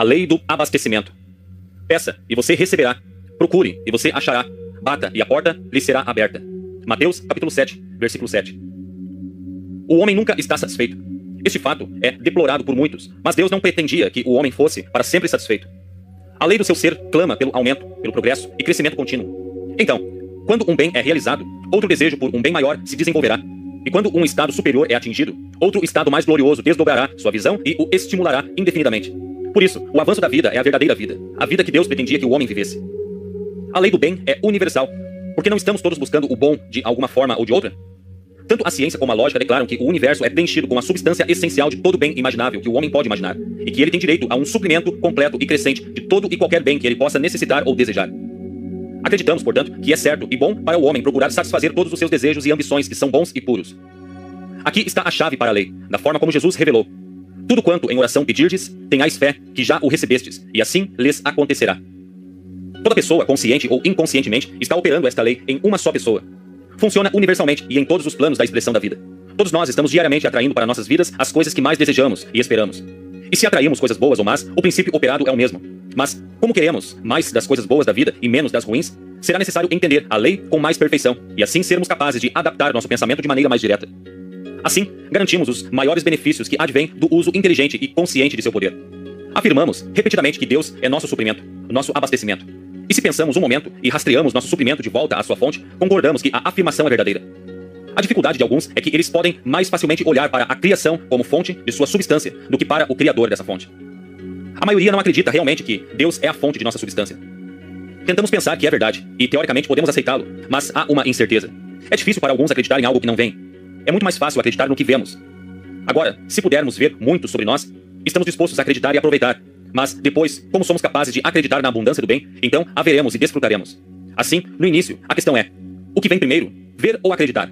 A lei do abastecimento. Peça e você receberá. Procure e você achará. Bata e a porta lhe será aberta. Mateus capítulo 7, versículo 7. O homem nunca está satisfeito. Este fato é deplorado por muitos, mas Deus não pretendia que o homem fosse para sempre satisfeito. A lei do seu ser clama pelo aumento, pelo progresso e crescimento contínuo. Então, quando um bem é realizado, outro desejo por um bem maior se desenvolverá. E quando um estado superior é atingido, outro estado mais glorioso desdobrará sua visão e o estimulará indefinidamente. Por isso, o avanço da vida é a verdadeira vida, a vida que Deus pretendia que o homem vivesse. A lei do bem é universal, porque não estamos todos buscando o bom de alguma forma ou de outra? Tanto a ciência como a lógica declaram que o universo é preenchido com a substância essencial de todo bem imaginável que o homem pode imaginar, e que ele tem direito a um suprimento completo e crescente de todo e qualquer bem que ele possa necessitar ou desejar. Acreditamos, portanto, que é certo e bom para o homem procurar satisfazer todos os seus desejos e ambições que são bons e puros. Aqui está a chave para a lei, da forma como Jesus revelou. Tudo quanto em oração pedirdes, tenhais fé que já o recebestes, e assim lhes acontecerá. Toda pessoa, consciente ou inconscientemente, está operando esta lei em uma só pessoa, funciona universalmente e em todos os planos da expressão da vida. Todos nós estamos diariamente atraindo para nossas vidas as coisas que mais desejamos e esperamos. E se atraímos coisas boas ou más, o princípio operado é o mesmo. Mas, como queremos mais das coisas boas da vida e menos das ruins, será necessário entender a lei com mais perfeição e assim sermos capazes de adaptar nosso pensamento de maneira mais direta. Assim, garantimos os maiores benefícios que advêm do uso inteligente e consciente de seu poder. Afirmamos repetidamente que Deus é nosso suprimento, nosso abastecimento, e se pensamos um momento e rastreamos nosso suprimento de volta à sua fonte, concordamos que a afirmação é verdadeira. A dificuldade de alguns é que eles podem mais facilmente olhar para a criação como fonte de sua substância do que para o criador dessa fonte. A maioria não acredita realmente que Deus é a fonte de nossa substância. Tentamos pensar que é verdade e teoricamente podemos aceitá-lo, mas há uma incerteza. É difícil para alguns acreditar em algo que não vem. É muito mais fácil acreditar no que vemos. Agora, se pudermos ver muito sobre nós, estamos dispostos a acreditar e aproveitar, mas depois, como somos capazes de acreditar na abundância do bem, então haveremos e desfrutaremos. Assim, no início, a questão é: o que vem primeiro, ver ou acreditar?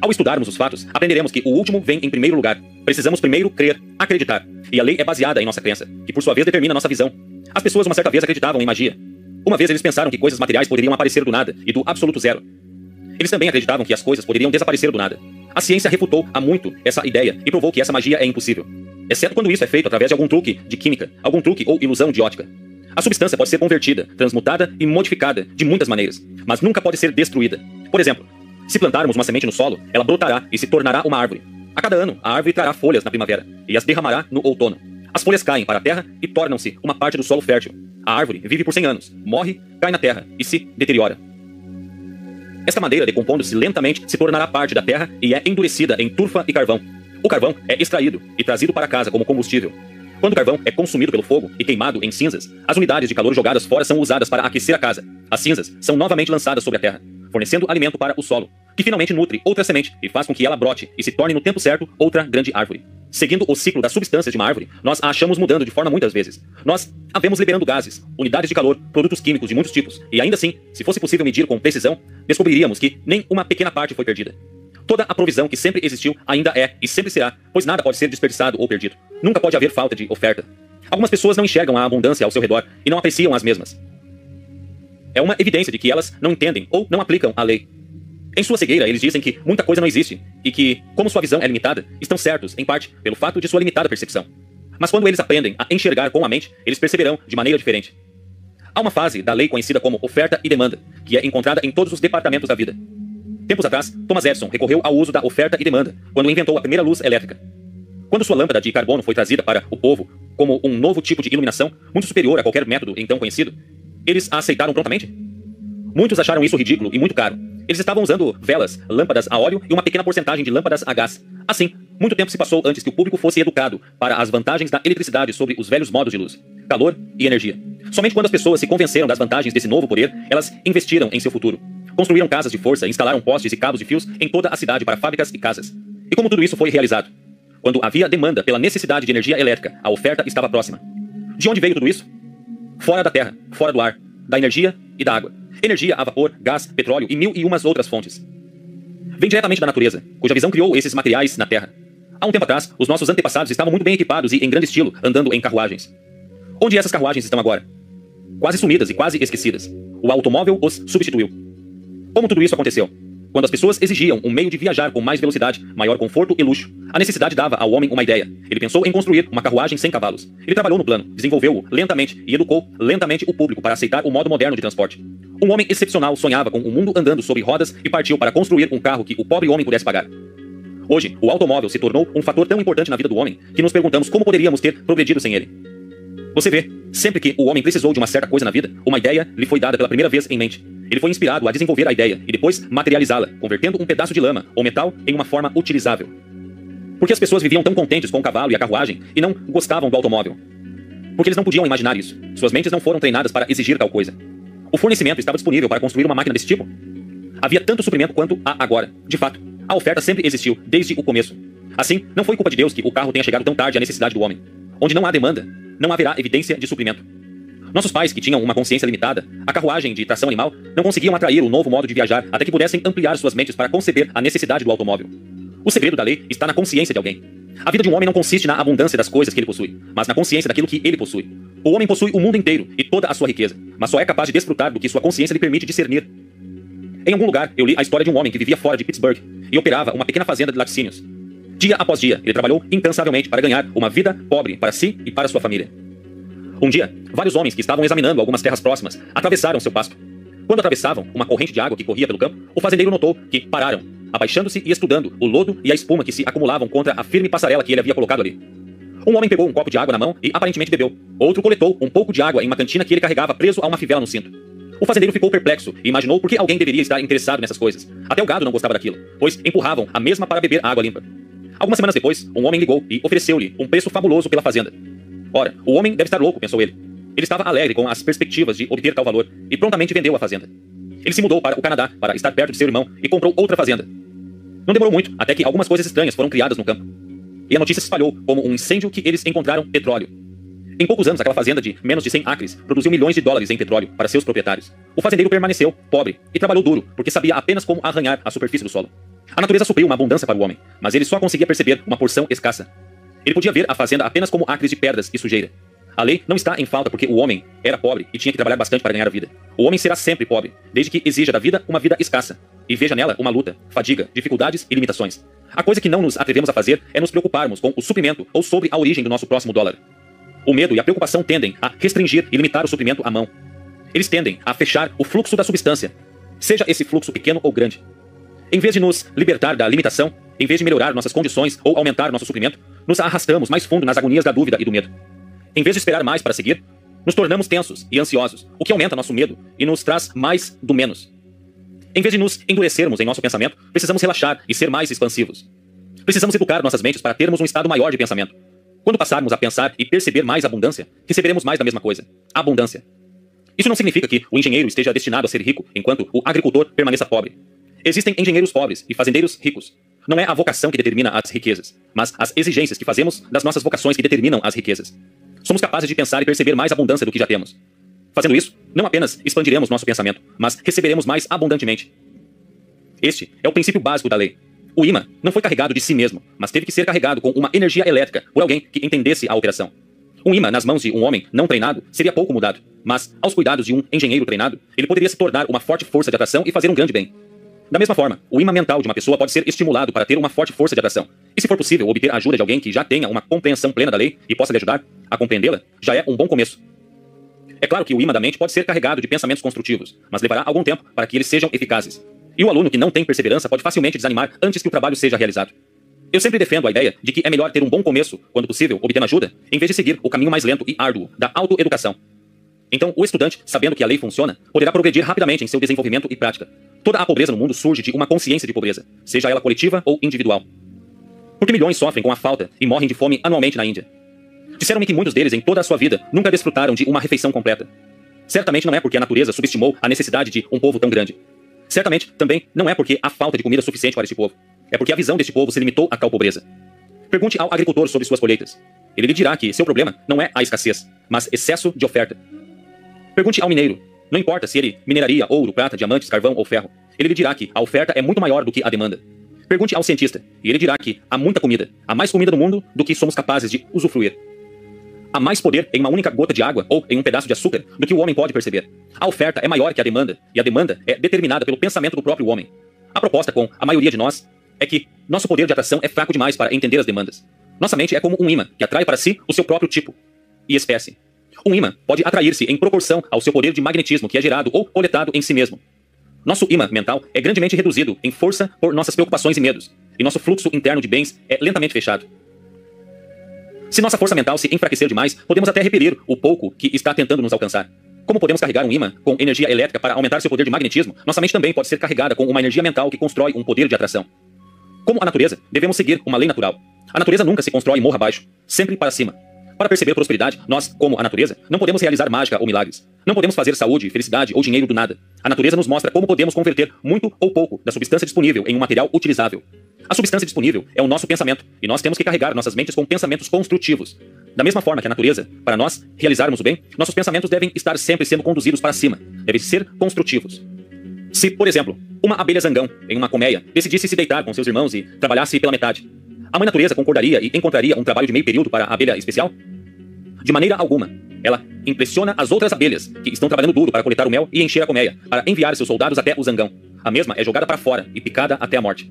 Ao estudarmos os fatos, aprenderemos que o último vem em primeiro lugar. Precisamos primeiro crer, acreditar. E a lei é baseada em nossa crença, que por sua vez determina nossa visão. As pessoas uma certa vez acreditavam em magia. Uma vez eles pensaram que coisas materiais poderiam aparecer do nada e do absoluto zero. Eles também acreditavam que as coisas poderiam desaparecer do nada. A ciência refutou há muito essa ideia e provou que essa magia é impossível exceto quando isso é feito através de algum truque de química, algum truque ou ilusão de ótica. A substância pode ser convertida, transmutada e modificada de muitas maneiras, mas nunca pode ser destruída. Por exemplo, se plantarmos uma semente no solo, ela brotará e se tornará uma árvore. A cada ano, a árvore trará folhas na primavera e as derramará no outono. As folhas caem para a terra e tornam-se uma parte do solo fértil. A árvore vive por 100 anos, morre, cai na terra e se deteriora. Esta madeira, decompondo-se lentamente, se tornará parte da terra e é endurecida em turfa e carvão, o carvão é extraído e trazido para casa como combustível. Quando o carvão é consumido pelo fogo e queimado em cinzas, as unidades de calor jogadas fora são usadas para aquecer a casa. As cinzas são novamente lançadas sobre a terra, fornecendo alimento para o solo, que finalmente nutre outra semente e faz com que ela brote e se torne no tempo certo outra grande árvore. Seguindo o ciclo das substâncias de uma árvore, nós a achamos mudando de forma muitas vezes. Nós a vemos liberando gases, unidades de calor, produtos químicos de muitos tipos, e ainda assim, se fosse possível medir com precisão, descobriríamos que nem uma pequena parte foi perdida. Toda a provisão que sempre existiu ainda é e sempre será, pois nada pode ser desperdiçado ou perdido. Nunca pode haver falta de oferta. Algumas pessoas não enxergam a abundância ao seu redor e não apreciam as mesmas. É uma evidência de que elas não entendem ou não aplicam a lei. Em sua cegueira, eles dizem que muita coisa não existe e que, como sua visão é limitada, estão certos, em parte, pelo fato de sua limitada percepção. Mas quando eles aprendem a enxergar com a mente, eles perceberão de maneira diferente. Há uma fase da lei conhecida como oferta e demanda, que é encontrada em todos os departamentos da vida. Tempos atrás, Thomas Edison recorreu ao uso da oferta e demanda quando inventou a primeira luz elétrica. Quando sua lâmpada de carbono foi trazida para o povo como um novo tipo de iluminação, muito superior a qualquer método então conhecido, eles a aceitaram prontamente? Muitos acharam isso ridículo e muito caro. Eles estavam usando velas, lâmpadas a óleo e uma pequena porcentagem de lâmpadas a gás. Assim, muito tempo se passou antes que o público fosse educado para as vantagens da eletricidade sobre os velhos modos de luz, calor e energia. Somente quando as pessoas se convenceram das vantagens desse novo poder, elas investiram em seu futuro. Construíram casas de força, instalaram postes e cabos de fios em toda a cidade para fábricas e casas. E como tudo isso foi realizado? Quando havia demanda pela necessidade de energia elétrica, a oferta estava próxima. De onde veio tudo isso? Fora da terra, fora do ar, da energia e da água. Energia a vapor, gás, petróleo e mil e umas outras fontes. Vem diretamente da natureza, cuja visão criou esses materiais na Terra. Há um tempo atrás, os nossos antepassados estavam muito bem equipados e em grande estilo, andando em carruagens. Onde essas carruagens estão agora? Quase sumidas e quase esquecidas. O automóvel os substituiu. Como tudo isso aconteceu? Quando as pessoas exigiam um meio de viajar com mais velocidade, maior conforto e luxo, a necessidade dava ao homem uma ideia. Ele pensou em construir uma carruagem sem cavalos. Ele trabalhou no plano, desenvolveu-o lentamente e educou lentamente o público para aceitar o modo moderno de transporte. Um homem excepcional sonhava com o mundo andando sobre rodas e partiu para construir um carro que o pobre homem pudesse pagar. Hoje, o automóvel se tornou um fator tão importante na vida do homem que nos perguntamos como poderíamos ter progredido sem ele. Você vê, sempre que o homem precisou de uma certa coisa na vida, uma ideia lhe foi dada pela primeira vez em mente. Ele foi inspirado a desenvolver a ideia e depois materializá-la, convertendo um pedaço de lama ou metal em uma forma utilizável. Porque as pessoas viviam tão contentes com o cavalo e a carruagem e não gostavam do automóvel? Porque eles não podiam imaginar isso. Suas mentes não foram treinadas para exigir tal coisa. O fornecimento estava disponível para construir uma máquina desse tipo? Havia tanto suprimento quanto há agora. De fato, a oferta sempre existiu, desde o começo. Assim, não foi culpa de Deus que o carro tenha chegado tão tarde à necessidade do homem. Onde não há demanda, não haverá evidência de suprimento. Nossos pais, que tinham uma consciência limitada, a carruagem de tração animal, não conseguiam atrair o novo modo de viajar até que pudessem ampliar suas mentes para conceber a necessidade do automóvel. O segredo da lei está na consciência de alguém. A vida de um homem não consiste na abundância das coisas que ele possui, mas na consciência daquilo que ele possui. O homem possui o mundo inteiro e toda a sua riqueza, mas só é capaz de desfrutar do que sua consciência lhe permite discernir. Em algum lugar, eu li a história de um homem que vivia fora de Pittsburgh e operava uma pequena fazenda de laticínios. Dia após dia, ele trabalhou incansavelmente para ganhar uma vida pobre para si e para sua família. Um dia, vários homens que estavam examinando algumas terras próximas atravessaram seu pasto. Quando atravessavam uma corrente de água que corria pelo campo, o fazendeiro notou que pararam, abaixando-se e estudando o lodo e a espuma que se acumulavam contra a firme passarela que ele havia colocado ali. Um homem pegou um copo de água na mão e aparentemente bebeu. Outro coletou um pouco de água em uma cantina que ele carregava preso a uma fivela no cinto. O fazendeiro ficou perplexo e imaginou por que alguém deveria estar interessado nessas coisas. Até o gado não gostava daquilo, pois empurravam a mesma para beber água limpa. Algumas semanas depois, um homem ligou e ofereceu-lhe um preço fabuloso pela fazenda. Ora, o homem deve estar louco, pensou ele. Ele estava alegre com as perspectivas de obter tal valor e prontamente vendeu a fazenda. Ele se mudou para o Canadá para estar perto de seu irmão e comprou outra fazenda. Não demorou muito até que algumas coisas estranhas foram criadas no campo. E a notícia se espalhou como um incêndio que eles encontraram petróleo. Em poucos anos, aquela fazenda de menos de 100 acres produziu milhões de dólares em petróleo para seus proprietários. O fazendeiro permaneceu pobre e trabalhou duro, porque sabia apenas como arranhar a superfície do solo. A natureza supriu uma abundância para o homem, mas ele só conseguia perceber uma porção escassa. Ele podia ver a fazenda apenas como acres de pedras e sujeira. A lei não está em falta porque o homem era pobre e tinha que trabalhar bastante para ganhar a vida. O homem será sempre pobre, desde que exija da vida uma vida escassa e veja nela uma luta, fadiga, dificuldades e limitações. A coisa que não nos atrevemos a fazer é nos preocuparmos com o suprimento ou sobre a origem do nosso próximo dólar. O medo e a preocupação tendem a restringir e limitar o suprimento à mão. Eles tendem a fechar o fluxo da substância, seja esse fluxo pequeno ou grande. Em vez de nos libertar da limitação, em vez de melhorar nossas condições ou aumentar nosso suprimento, nos arrastamos mais fundo nas agonias da dúvida e do medo. Em vez de esperar mais para seguir, nos tornamos tensos e ansiosos, o que aumenta nosso medo e nos traz mais do menos. Em vez de nos endurecermos em nosso pensamento, precisamos relaxar e ser mais expansivos. Precisamos educar nossas mentes para termos um estado maior de pensamento. Quando passarmos a pensar e perceber mais abundância, receberemos mais da mesma coisa: abundância. Isso não significa que o engenheiro esteja destinado a ser rico, enquanto o agricultor permaneça pobre. Existem engenheiros pobres e fazendeiros ricos. Não é a vocação que determina as riquezas, mas as exigências que fazemos das nossas vocações que determinam as riquezas. Somos capazes de pensar e perceber mais abundância do que já temos. Fazendo isso, não apenas expandiremos nosso pensamento, mas receberemos mais abundantemente. Este é o princípio básico da lei. O imã não foi carregado de si mesmo, mas teve que ser carregado com uma energia elétrica por alguém que entendesse a operação. Um imã nas mãos de um homem não treinado seria pouco mudado, mas aos cuidados de um engenheiro treinado, ele poderia se tornar uma forte força de atração e fazer um grande bem. Da mesma forma, o imã mental de uma pessoa pode ser estimulado para ter uma forte força de atração. E se for possível obter a ajuda de alguém que já tenha uma compreensão plena da lei e possa lhe ajudar a compreendê-la, já é um bom começo. É claro que o imã da mente pode ser carregado de pensamentos construtivos, mas levará algum tempo para que eles sejam eficazes. E o aluno que não tem perseverança pode facilmente desanimar antes que o trabalho seja realizado. Eu sempre defendo a ideia de que é melhor ter um bom começo, quando possível, obtendo ajuda, em vez de seguir o caminho mais lento e árduo da autoeducação. Então, o estudante, sabendo que a lei funciona, poderá progredir rapidamente em seu desenvolvimento e prática, Toda a pobreza no mundo surge de uma consciência de pobreza, seja ela coletiva ou individual. Porque milhões sofrem com a falta e morrem de fome anualmente na Índia. Disseram-me que muitos deles, em toda a sua vida, nunca desfrutaram de uma refeição completa. Certamente não é porque a natureza subestimou a necessidade de um povo tão grande. Certamente também não é porque há falta de comida suficiente para este povo. É porque a visão deste povo se limitou a tal pobreza. Pergunte ao agricultor sobre suas colheitas. Ele lhe dirá que seu problema não é a escassez, mas excesso de oferta. Pergunte ao mineiro não importa se ele mineraria ouro, prata, diamantes, carvão ou ferro. Ele lhe dirá que a oferta é muito maior do que a demanda. Pergunte ao cientista, e ele dirá que há muita comida, há mais comida no mundo do que somos capazes de usufruir. Há mais poder em uma única gota de água ou em um pedaço de açúcar do que o homem pode perceber. A oferta é maior que a demanda, e a demanda é determinada pelo pensamento do próprio homem. A proposta com a maioria de nós é que nosso poder de atração é fraco demais para entender as demandas. Nossa mente é como um imã que atrai para si o seu próprio tipo e espécie. Um imã pode atrair-se em proporção ao seu poder de magnetismo que é gerado ou coletado em si mesmo. Nosso imã mental é grandemente reduzido em força por nossas preocupações e medos, e nosso fluxo interno de bens é lentamente fechado. Se nossa força mental se enfraquecer demais, podemos até repelir o pouco que está tentando nos alcançar. Como podemos carregar um imã com energia elétrica para aumentar seu poder de magnetismo, nossa mente também pode ser carregada com uma energia mental que constrói um poder de atração. Como a natureza, devemos seguir uma lei natural. A natureza nunca se constrói morra abaixo, sempre para cima. Para perceber prosperidade, nós, como a natureza, não podemos realizar mágica ou milagres. Não podemos fazer saúde, felicidade ou dinheiro do nada. A natureza nos mostra como podemos converter muito ou pouco da substância disponível em um material utilizável. A substância disponível é o nosso pensamento, e nós temos que carregar nossas mentes com pensamentos construtivos. Da mesma forma que a natureza, para nós realizarmos o bem, nossos pensamentos devem estar sempre sendo conduzidos para cima, devem ser construtivos. Se, por exemplo, uma abelha zangão, em uma colmeia, decidisse se deitar com seus irmãos e trabalhasse pela metade, a mãe natureza concordaria e encontraria um trabalho de meio período para a abelha especial? De maneira alguma. Ela impressiona as outras abelhas, que estão trabalhando duro para coletar o mel e encher a colmeia, para enviar seus soldados até o zangão. A mesma é jogada para fora e picada até a morte.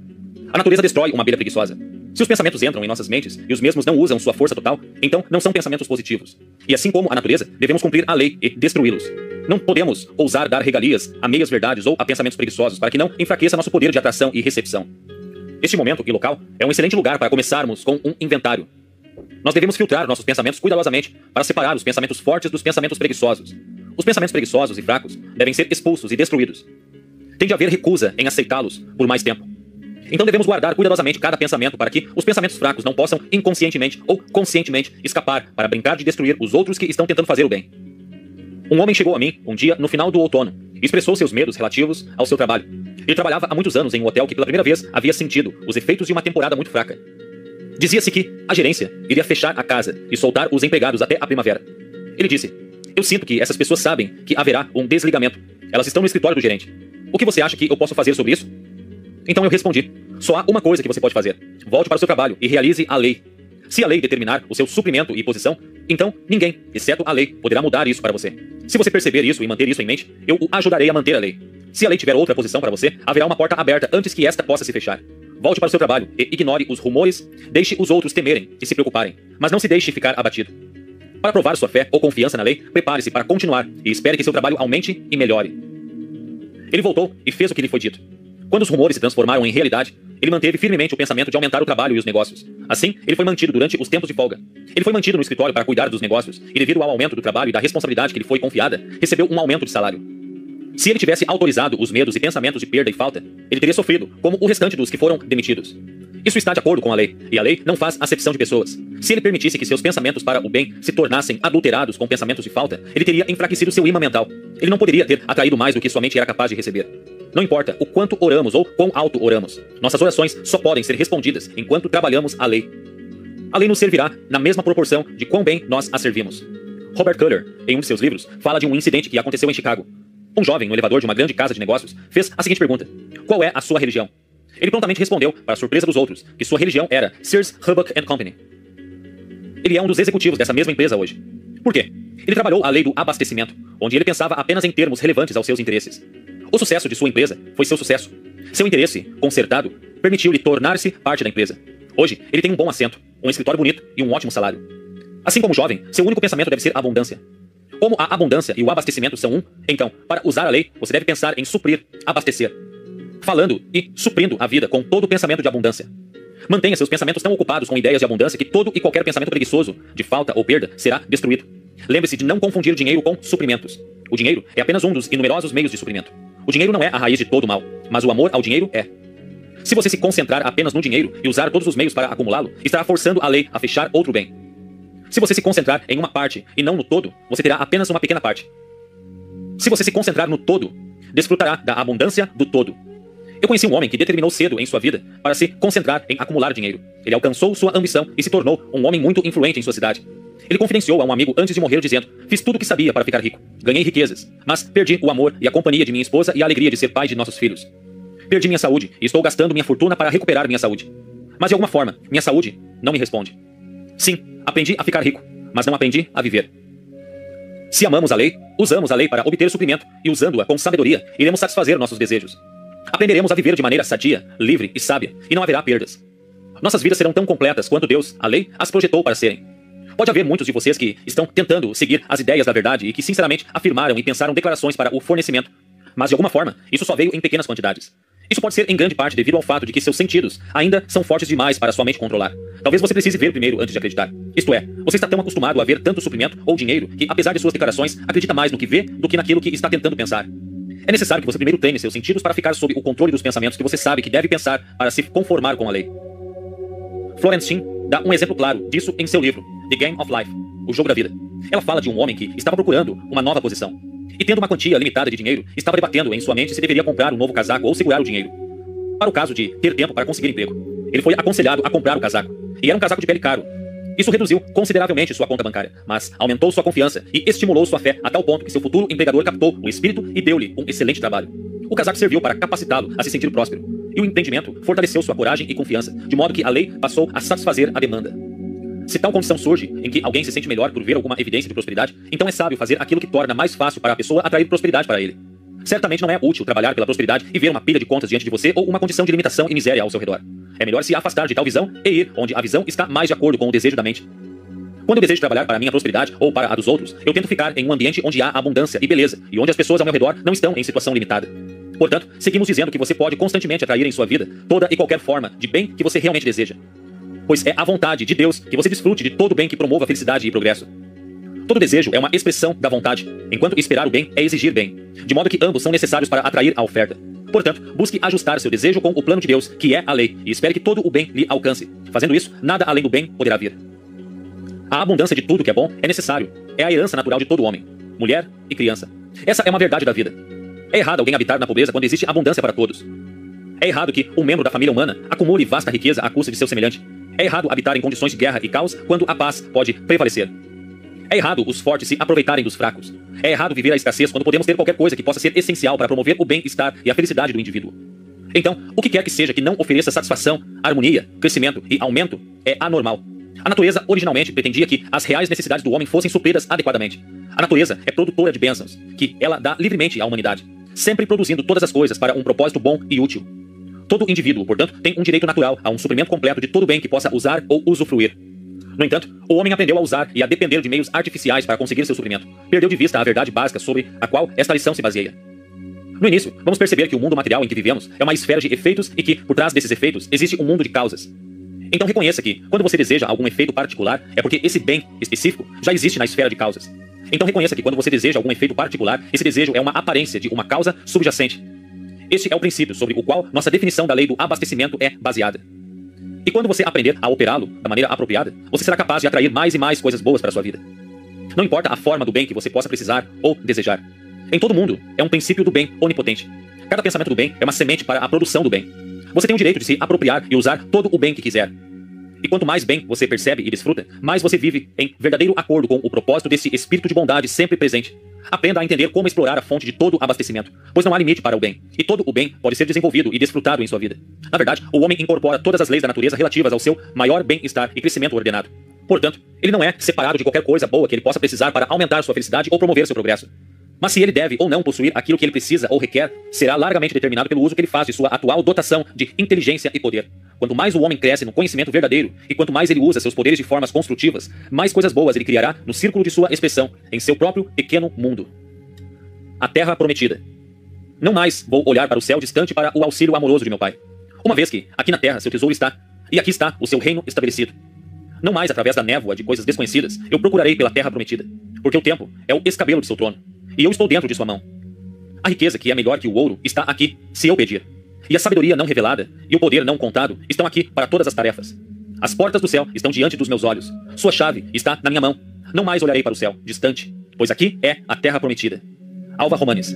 A natureza destrói uma abelha preguiçosa. Se os pensamentos entram em nossas mentes e os mesmos não usam sua força total, então não são pensamentos positivos. E assim como a natureza, devemos cumprir a lei e destruí-los. Não podemos ousar dar regalias a meias verdades ou a pensamentos preguiçosos para que não enfraqueça nosso poder de atração e recepção. Este momento e local é um excelente lugar para começarmos com um inventário. Nós devemos filtrar nossos pensamentos cuidadosamente para separar os pensamentos fortes dos pensamentos preguiçosos. Os pensamentos preguiçosos e fracos devem ser expulsos e destruídos. Tem de haver recusa em aceitá-los por mais tempo. Então devemos guardar cuidadosamente cada pensamento para que os pensamentos fracos não possam inconscientemente ou conscientemente escapar para brincar de destruir os outros que estão tentando fazer o bem. Um homem chegou a mim um dia no final do outono e expressou seus medos relativos ao seu trabalho. Ele trabalhava há muitos anos em um hotel que pela primeira vez havia sentido os efeitos de uma temporada muito fraca. Dizia-se que a gerência iria fechar a casa e soltar os empregados até a primavera. Ele disse: Eu sinto que essas pessoas sabem que haverá um desligamento. Elas estão no escritório do gerente. O que você acha que eu posso fazer sobre isso? Então eu respondi: Só há uma coisa que você pode fazer. Volte para o seu trabalho e realize a lei. Se a lei determinar o seu suprimento e posição, então ninguém, exceto a lei, poderá mudar isso para você. Se você perceber isso e manter isso em mente, eu o ajudarei a manter a lei. Se a lei tiver outra posição para você, haverá uma porta aberta antes que esta possa se fechar. Volte para o seu trabalho e ignore os rumores, deixe os outros temerem e se preocuparem, mas não se deixe ficar abatido. Para provar sua fé ou confiança na lei, prepare-se para continuar e espere que seu trabalho aumente e melhore. Ele voltou e fez o que lhe foi dito. Quando os rumores se transformaram em realidade, ele manteve firmemente o pensamento de aumentar o trabalho e os negócios. Assim, ele foi mantido durante os tempos de folga. Ele foi mantido no escritório para cuidar dos negócios, e devido ao aumento do trabalho e da responsabilidade que lhe foi confiada, recebeu um aumento de salário. Se ele tivesse autorizado os medos e pensamentos de perda e falta, ele teria sofrido, como o restante dos que foram demitidos. Isso está de acordo com a lei, e a lei não faz acepção de pessoas. Se ele permitisse que seus pensamentos para o bem se tornassem adulterados com pensamentos de falta, ele teria enfraquecido seu imã mental. Ele não poderia ter atraído mais do que sua mente era capaz de receber. Não importa o quanto oramos ou quão alto oramos, nossas orações só podem ser respondidas enquanto trabalhamos a lei. A lei nos servirá na mesma proporção de quão bem nós a servimos. Robert Culler, em um de seus livros, fala de um incidente que aconteceu em Chicago. Um jovem, no elevador de uma grande casa de negócios, fez a seguinte pergunta: Qual é a sua religião? Ele prontamente respondeu, para a surpresa dos outros, que sua religião era Sears, Roebuck Company. Ele é um dos executivos dessa mesma empresa hoje. Por quê? Ele trabalhou a lei do abastecimento, onde ele pensava apenas em termos relevantes aos seus interesses. O sucesso de sua empresa foi seu sucesso. Seu interesse, consertado, permitiu-lhe tornar-se parte da empresa. Hoje, ele tem um bom assento, um escritório bonito e um ótimo salário. Assim como jovem, seu único pensamento deve ser abundância. Como a abundância e o abastecimento são um, então, para usar a lei, você deve pensar em suprir, abastecer. Falando e suprindo a vida com todo o pensamento de abundância. Mantenha seus pensamentos tão ocupados com ideias de abundância que todo e qualquer pensamento preguiçoso, de falta ou perda, será destruído. Lembre-se de não confundir dinheiro com suprimentos. O dinheiro é apenas um dos inumerosos meios de suprimento. O dinheiro não é a raiz de todo mal, mas o amor ao dinheiro é. Se você se concentrar apenas no dinheiro e usar todos os meios para acumulá-lo, estará forçando a lei a fechar outro bem. Se você se concentrar em uma parte e não no todo, você terá apenas uma pequena parte. Se você se concentrar no todo, desfrutará da abundância do todo. Eu conheci um homem que determinou cedo em sua vida para se concentrar em acumular dinheiro. Ele alcançou sua ambição e se tornou um homem muito influente em sua cidade. Ele confidenciou a um amigo antes de morrer, dizendo: Fiz tudo o que sabia para ficar rico. Ganhei riquezas, mas perdi o amor e a companhia de minha esposa e a alegria de ser pai de nossos filhos. Perdi minha saúde e estou gastando minha fortuna para recuperar minha saúde. Mas de alguma forma, minha saúde não me responde. Sim, aprendi a ficar rico, mas não aprendi a viver. Se amamos a lei, usamos a lei para obter suprimento e usando-a com sabedoria, iremos satisfazer nossos desejos. Aprenderemos a viver de maneira sadia, livre e sábia, e não haverá perdas. Nossas vidas serão tão completas quanto Deus, a lei, as projetou para serem. Pode haver muitos de vocês que estão tentando seguir as ideias da verdade e que sinceramente afirmaram e pensaram declarações para o fornecimento, mas de alguma forma isso só veio em pequenas quantidades. Isso pode ser em grande parte devido ao fato de que seus sentidos ainda são fortes demais para sua mente controlar. Talvez você precise ver primeiro antes de acreditar. Isto é, você está tão acostumado a ver tanto suprimento ou dinheiro que, apesar de suas declarações, acredita mais no que vê do que naquilo que está tentando pensar. É necessário que você primeiro treine seus sentidos para ficar sob o controle dos pensamentos que você sabe que deve pensar para se conformar com a lei. Florence dá um exemplo claro disso em seu livro, The Game of Life, O Jogo da Vida. Ela fala de um homem que estava procurando uma nova posição. E tendo uma quantia limitada de dinheiro, estava debatendo em sua mente se deveria comprar um novo casaco ou segurar o dinheiro. Para o caso de ter tempo para conseguir emprego, ele foi aconselhado a comprar o casaco. E era um casaco de pele caro. Isso reduziu consideravelmente sua conta bancária, mas aumentou sua confiança e estimulou sua fé a tal ponto que seu futuro empregador captou o espírito e deu-lhe um excelente trabalho. O casaco serviu para capacitá-lo a se sentir próspero, e o entendimento fortaleceu sua coragem e confiança, de modo que a lei passou a satisfazer a demanda. Se tal condição surge em que alguém se sente melhor por ver alguma evidência de prosperidade, então é sábio fazer aquilo que torna mais fácil para a pessoa atrair prosperidade para ele. Certamente não é útil trabalhar pela prosperidade e ver uma pilha de contas diante de você ou uma condição de limitação e miséria ao seu redor. É melhor se afastar de tal visão e ir onde a visão está mais de acordo com o desejo da mente. Quando eu desejo trabalhar para a minha prosperidade ou para a dos outros, eu tento ficar em um ambiente onde há abundância e beleza e onde as pessoas ao meu redor não estão em situação limitada. Portanto, seguimos dizendo que você pode constantemente atrair em sua vida toda e qualquer forma de bem que você realmente deseja. Pois é a vontade de Deus que você desfrute de todo bem que promova felicidade e progresso. Todo desejo é uma expressão da vontade, enquanto esperar o bem é exigir bem, de modo que ambos são necessários para atrair a oferta. Portanto, busque ajustar seu desejo com o plano de Deus, que é a lei, e espere que todo o bem lhe alcance. Fazendo isso, nada além do bem poderá vir. A abundância de tudo que é bom é necessário. É a herança natural de todo homem, mulher e criança. Essa é uma verdade da vida. É errado alguém habitar na pobreza quando existe abundância para todos. É errado que um membro da família humana acumule vasta riqueza à custa de seu semelhante. É errado habitar em condições de guerra e caos quando a paz pode prevalecer. É errado os fortes se aproveitarem dos fracos. É errado viver a escassez quando podemos ter qualquer coisa que possa ser essencial para promover o bem-estar e a felicidade do indivíduo. Então, o que quer que seja que não ofereça satisfação, harmonia, crescimento e aumento é anormal. A natureza originalmente pretendia que as reais necessidades do homem fossem supridas adequadamente. A natureza é produtora de bênçãos, que ela dá livremente à humanidade, sempre produzindo todas as coisas para um propósito bom e útil. Todo indivíduo, portanto, tem um direito natural a um suprimento completo de todo bem que possa usar ou usufruir. No entanto, o homem aprendeu a usar e a depender de meios artificiais para conseguir seu suprimento. Perdeu de vista a verdade básica sobre a qual esta lição se baseia. No início, vamos perceber que o mundo material em que vivemos é uma esfera de efeitos e que, por trás desses efeitos, existe um mundo de causas. Então reconheça que, quando você deseja algum efeito particular, é porque esse bem específico já existe na esfera de causas. Então reconheça que quando você deseja algum efeito particular, esse desejo é uma aparência de uma causa subjacente. Este é o princípio sobre o qual nossa definição da lei do abastecimento é baseada. E quando você aprender a operá-lo da maneira apropriada, você será capaz de atrair mais e mais coisas boas para sua vida. Não importa a forma do bem que você possa precisar ou desejar. Em todo mundo, é um princípio do bem onipotente. Cada pensamento do bem é uma semente para a produção do bem. Você tem o direito de se apropriar e usar todo o bem que quiser. Quanto mais bem você percebe e desfruta, mais você vive em verdadeiro acordo com o propósito desse espírito de bondade sempre presente. Aprenda a entender como explorar a fonte de todo abastecimento, pois não há limite para o bem, e todo o bem pode ser desenvolvido e desfrutado em sua vida. Na verdade, o homem incorpora todas as leis da natureza relativas ao seu maior bem-estar e crescimento ordenado. Portanto, ele não é separado de qualquer coisa boa que ele possa precisar para aumentar sua felicidade ou promover seu progresso. Mas se ele deve ou não possuir aquilo que ele precisa ou requer, será largamente determinado pelo uso que ele faz de sua atual dotação de inteligência e poder. Quanto mais o homem cresce no conhecimento verdadeiro e quanto mais ele usa seus poderes de formas construtivas, mais coisas boas ele criará no círculo de sua expressão, em seu próprio pequeno mundo. A terra prometida. Não mais vou olhar para o céu distante para o auxílio amoroso de meu pai. Uma vez que aqui na terra seu tesouro está, e aqui está o seu reino estabelecido. Não mais através da névoa de coisas desconhecidas, eu procurarei pela terra prometida, porque o tempo é o escabelo de seu trono e eu estou dentro de sua mão. A riqueza, que é melhor que o ouro, está aqui, se eu pedir. E a sabedoria não revelada e o poder não contado estão aqui para todas as tarefas. As portas do céu estão diante dos meus olhos. Sua chave está na minha mão. Não mais olharei para o céu, distante, pois aqui é a terra prometida. Alva Romanes.